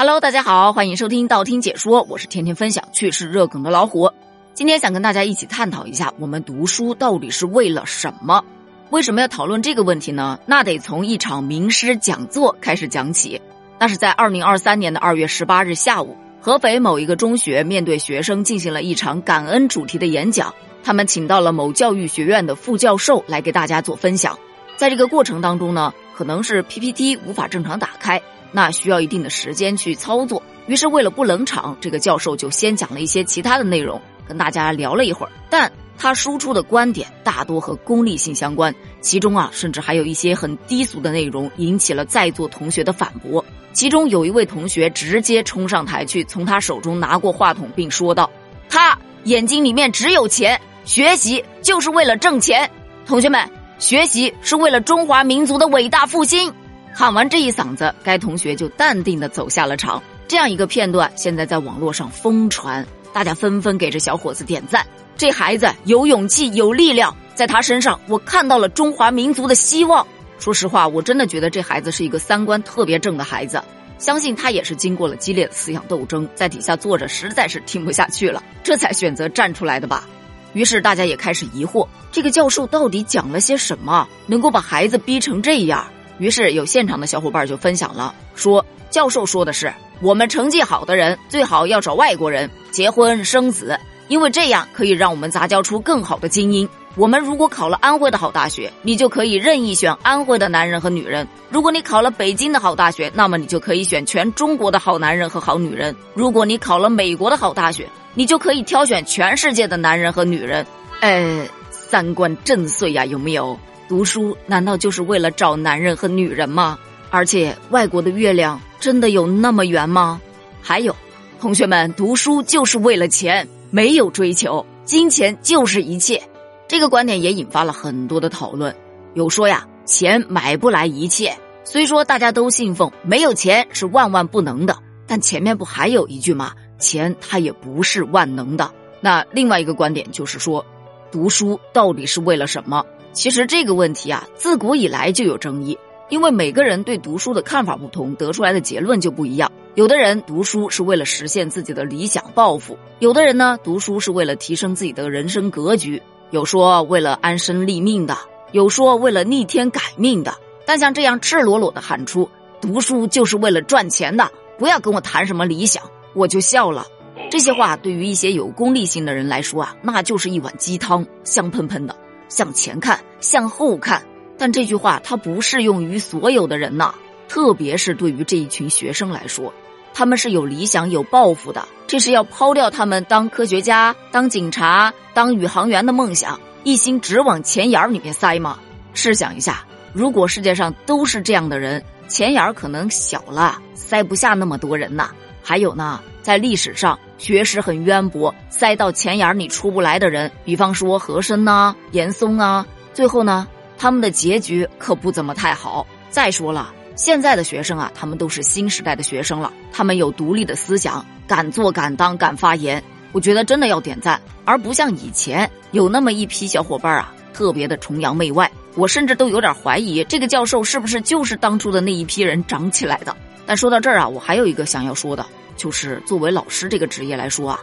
Hello，大家好，欢迎收听道听解说，我是天天分享趣事热梗的老虎。今天想跟大家一起探讨一下，我们读书到底是为了什么？为什么要讨论这个问题呢？那得从一场名师讲座开始讲起。那是在二零二三年的二月十八日下午，合肥某一个中学面对学生进行了一场感恩主题的演讲。他们请到了某教育学院的副教授来给大家做分享。在这个过程当中呢，可能是 PPT 无法正常打开，那需要一定的时间去操作。于是为了不冷场，这个教授就先讲了一些其他的内容，跟大家聊了一会儿。但他输出的观点大多和功利性相关，其中啊，甚至还有一些很低俗的内容，引起了在座同学的反驳。其中有一位同学直接冲上台去，从他手中拿过话筒，并说道：“他眼睛里面只有钱，学习就是为了挣钱。同学们，学习是为了中华民族的伟大复兴。”喊完这一嗓子，该同学就淡定的走下了场。这样一个片段现在在网络上疯传，大家纷纷给这小伙子点赞。这孩子有勇气，有力量，在他身上我看到了中华民族的希望。说实话，我真的觉得这孩子是一个三观特别正的孩子。相信他也是经过了激烈的思想斗争，在底下坐着实在是听不下去了，这才选择站出来的吧。于是大家也开始疑惑，这个教授到底讲了些什么，能够把孩子逼成这样？于是有现场的小伙伴就分享了，说教授说的是，我们成绩好的人最好要找外国人结婚生子。因为这样可以让我们杂交出更好的精英。我们如果考了安徽的好大学，你就可以任意选安徽的男人和女人；如果你考了北京的好大学，那么你就可以选全中国的好男人和好女人；如果你考了美国的好大学，你就可以挑选全世界的男人和女人。呃，三观震碎呀，有没有？读书难道就是为了找男人和女人吗？而且外国的月亮真的有那么圆吗？还有，同学们，读书就是为了钱。没有追求，金钱就是一切，这个观点也引发了很多的讨论。有说呀，钱买不来一切。虽说大家都信奉没有钱是万万不能的，但前面不还有一句吗？钱它也不是万能的。那另外一个观点就是说，读书到底是为了什么？其实这个问题啊，自古以来就有争议。因为每个人对读书的看法不同，得出来的结论就不一样。有的人读书是为了实现自己的理想抱负，有的人呢读书是为了提升自己的人生格局，有说为了安身立命的，有说为了逆天改命的。但像这样赤裸裸的喊出读书就是为了赚钱的，不要跟我谈什么理想，我就笑了。这些话对于一些有功利心的人来说啊，那就是一碗鸡汤，香喷喷的。向前看，向后看。但这句话它不适用于所有的人呐，特别是对于这一群学生来说，他们是有理想、有抱负的。这是要抛掉他们当科学家、当警察、当宇航员的梦想，一心只往钱眼儿里面塞吗？试想一下，如果世界上都是这样的人，钱眼儿可能小了，塞不下那么多人呐。还有呢，在历史上学识很渊博，塞到钱眼里出不来的人，比方说和珅呐、严嵩啊，最后呢？他们的结局可不怎么太好。再说了，现在的学生啊，他们都是新时代的学生了，他们有独立的思想，敢做敢当敢发言。我觉得真的要点赞，而不像以前有那么一批小伙伴啊，特别的崇洋媚外。我甚至都有点怀疑，这个教授是不是就是当初的那一批人长起来的。但说到这儿啊，我还有一个想要说的，就是作为老师这个职业来说啊，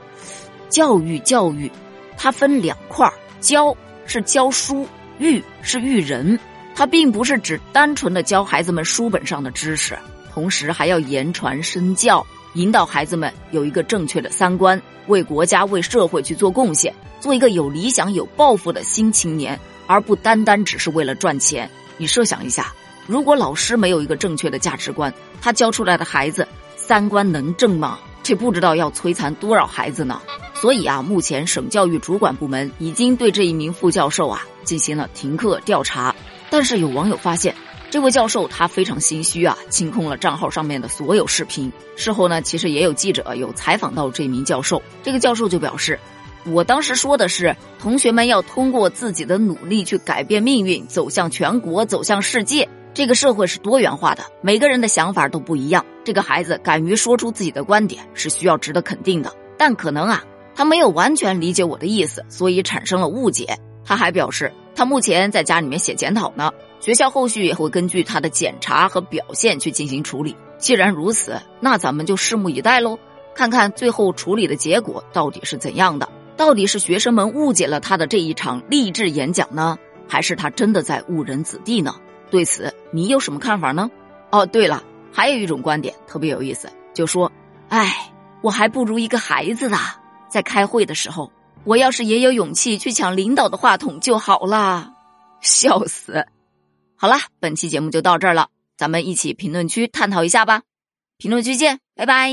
教育教育，它分两块儿，教是教书。育是育人，它并不是指单纯的教孩子们书本上的知识，同时还要言传身教，引导孩子们有一个正确的三观，为国家为社会去做贡献，做一个有理想有抱负的新青年，而不单单只是为了赚钱。你设想一下，如果老师没有一个正确的价值观，他教出来的孩子三观能正吗？这不知道要摧残多少孩子呢。所以啊，目前省教育主管部门已经对这一名副教授啊进行了停课调查。但是有网友发现，这位教授他非常心虚啊，清空了账号上面的所有视频。事后呢，其实也有记者有采访到这名教授，这个教授就表示，我当时说的是，同学们要通过自己的努力去改变命运，走向全国，走向世界。这个社会是多元化的，每个人的想法都不一样。这个孩子敢于说出自己的观点，是需要值得肯定的。但可能啊。他没有完全理解我的意思，所以产生了误解。他还表示，他目前在家里面写检讨呢，学校后续也会根据他的检查和表现去进行处理。既然如此，那咱们就拭目以待喽，看看最后处理的结果到底是怎样的。到底是学生们误解了他的这一场励志演讲呢，还是他真的在误人子弟呢？对此，你有什么看法呢？哦，对了，还有一种观点特别有意思，就说：“哎，我还不如一个孩子呢，在开会的时候，我要是也有勇气去抢领导的话筒就好了。”笑死！好了，本期节目就到这儿了，咱们一起评论区探讨一下吧。评论区见，拜拜。